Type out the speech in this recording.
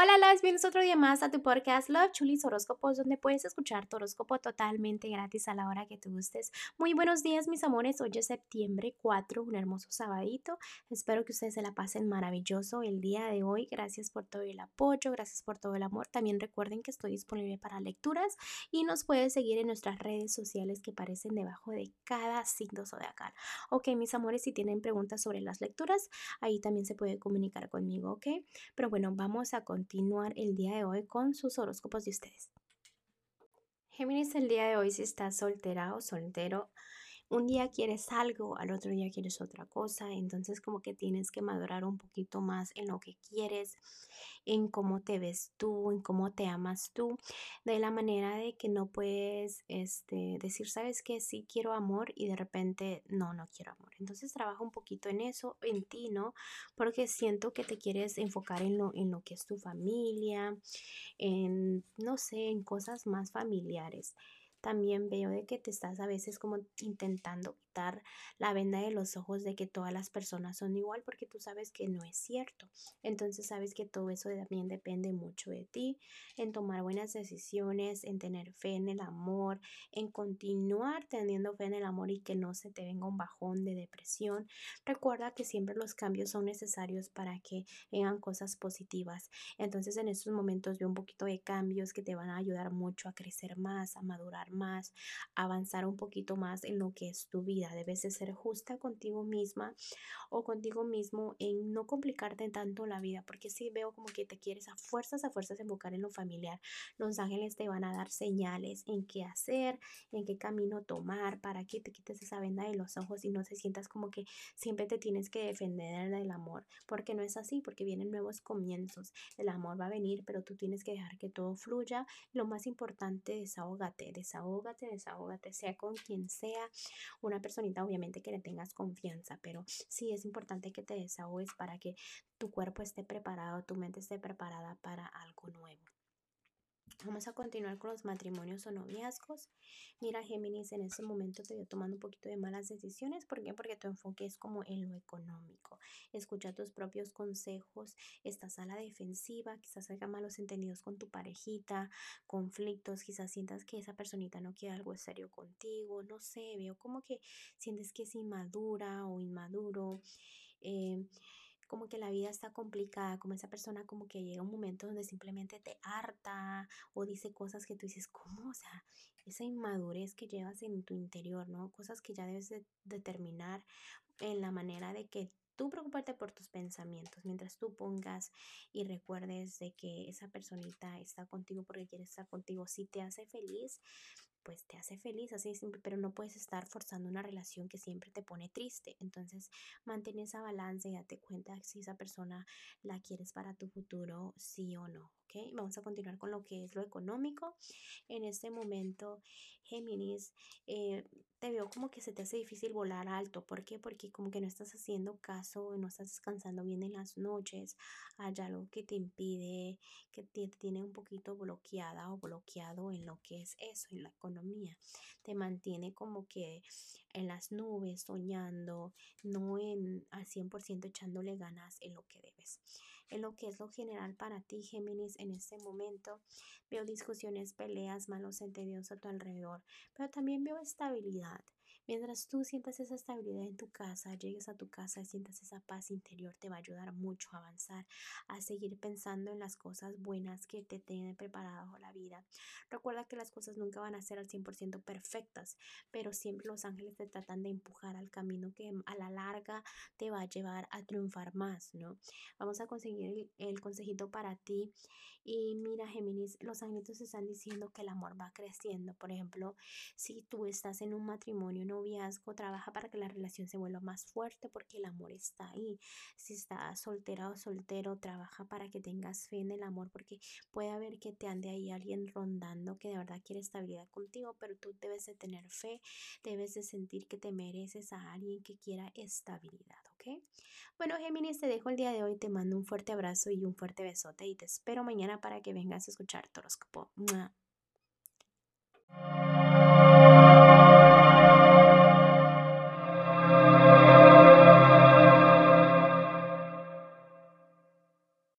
Hola, las bienvenidos otro día más a tu podcast Love Chulis Horóscopos, donde puedes escuchar tu horóscopo totalmente gratis a la hora que te gustes. Muy buenos días, mis amores. Hoy es septiembre 4, un hermoso sabadito. Espero que ustedes se la pasen maravilloso el día de hoy. Gracias por todo el apoyo, gracias por todo el amor. También recuerden que estoy disponible para lecturas y nos puedes seguir en nuestras redes sociales que aparecen debajo de cada signo zodiacal. Ok, mis amores, si tienen preguntas sobre las lecturas, ahí también se puede comunicar conmigo, ok. Pero bueno, vamos a continuar continuar el día de hoy con sus horóscopos de ustedes. Géminis, el día de hoy si estás soltera o soltero, un día quieres algo, al otro día quieres otra cosa, entonces como que tienes que madurar un poquito más en lo que quieres, en cómo te ves tú, en cómo te amas tú, de la manera de que no puedes este, decir, sabes que sí quiero amor y de repente no, no quiero amor. Entonces trabaja un poquito en eso, en ti, ¿no? Porque siento que te quieres enfocar en lo, en lo que es tu familia, en, no sé, en cosas más familiares también veo de que te estás a veces como intentando quitar la venda de los ojos de que todas las personas son igual porque tú sabes que no es cierto. Entonces sabes que todo eso también depende mucho de ti, en tomar buenas decisiones, en tener fe en el amor, en continuar teniendo fe en el amor y que no se te venga un bajón de depresión. Recuerda que siempre los cambios son necesarios para que vengan cosas positivas. Entonces en estos momentos veo un poquito de cambios que te van a ayudar mucho a crecer más, a madurar más, avanzar un poquito más en lo que es tu vida. Debes de ser justa contigo misma o contigo mismo en no complicarte tanto la vida, porque si veo como que te quieres a fuerzas, a fuerzas enfocar en lo familiar, los ángeles te van a dar señales en qué hacer, en qué camino tomar, para que te quites esa venda de los ojos y no te sientas como que siempre te tienes que defender del amor, porque no es así, porque vienen nuevos comienzos. El amor va a venir, pero tú tienes que dejar que todo fluya. Lo más importante, desahógate, desahógate desahógate, desahógate, sea con quien sea, una personita obviamente que le tengas confianza, pero sí es importante que te desahogues para que tu cuerpo esté preparado, tu mente esté preparada para algo nuevo. Vamos a continuar con los matrimonios o noviazgos. Mira, Géminis, en este momento te veo tomando un poquito de malas decisiones. ¿Por qué? Porque tu enfoque es como en lo económico. Escucha tus propios consejos. Estás a la defensiva. Quizás haya malos entendidos con tu parejita, conflictos. Quizás sientas que esa personita no quiere algo serio contigo. No sé, veo como que sientes que es inmadura o inmaduro. Eh, como que la vida está complicada, como esa persona como que llega un momento donde simplemente te harta o dice cosas que tú dices, ¿cómo? O sea, esa inmadurez que llevas en tu interior, ¿no? Cosas que ya debes determinar en la manera de que tú preocuparte por tus pensamientos, mientras tú pongas y recuerdes de que esa personita está contigo porque quiere estar contigo, si te hace feliz, pues te hace feliz, así simple, pero no puedes estar forzando una relación que siempre te pone triste. Entonces, mantén esa balanza y date cuenta si esa persona la quieres para tu futuro, sí o no. Vamos a continuar con lo que es lo económico. En este momento, Géminis, eh, te veo como que se te hace difícil volar alto. ¿Por qué? Porque como que no estás haciendo caso, no estás descansando bien en las noches. Hay algo que te impide, que te tiene un poquito bloqueada o bloqueado en lo que es eso, en la economía. Te mantiene como que en las nubes, soñando, no en al 100% echándole ganas en lo que debes en lo que es lo general para ti, Géminis, en este momento. Veo discusiones, peleas, malos entendidos a tu alrededor, pero también veo estabilidad. Mientras tú sientas esa estabilidad en tu casa, llegues a tu casa y sientas esa paz interior, te va a ayudar mucho a avanzar, a seguir pensando en las cosas buenas que te tienen preparado la vida. Recuerda que las cosas nunca van a ser al 100% perfectas, pero siempre los ángeles te tratan de empujar al camino que a la larga te va a llevar a triunfar más, ¿no? Vamos a conseguir el, consejito para ti. Y mira, Géminis, los ángeles están diciendo que el amor va creciendo. Por ejemplo, si tú estás en un matrimonio, no noviazgo, trabaja para que la relación se vuelva más fuerte porque el amor está ahí. Si estás soltera o soltero, trabaja para que tengas fe en el amor porque puede haber que te ande ahí alguien rondando que de verdad quiere estabilidad contigo, pero tú debes de tener fe, debes de sentir que te mereces a alguien que quiera estabilidad, ¿ok? Bueno, Géminis, te dejo el día de hoy, te mando un fuerte abrazo y un fuerte besote y te espero mañana para que vengas a escuchar tu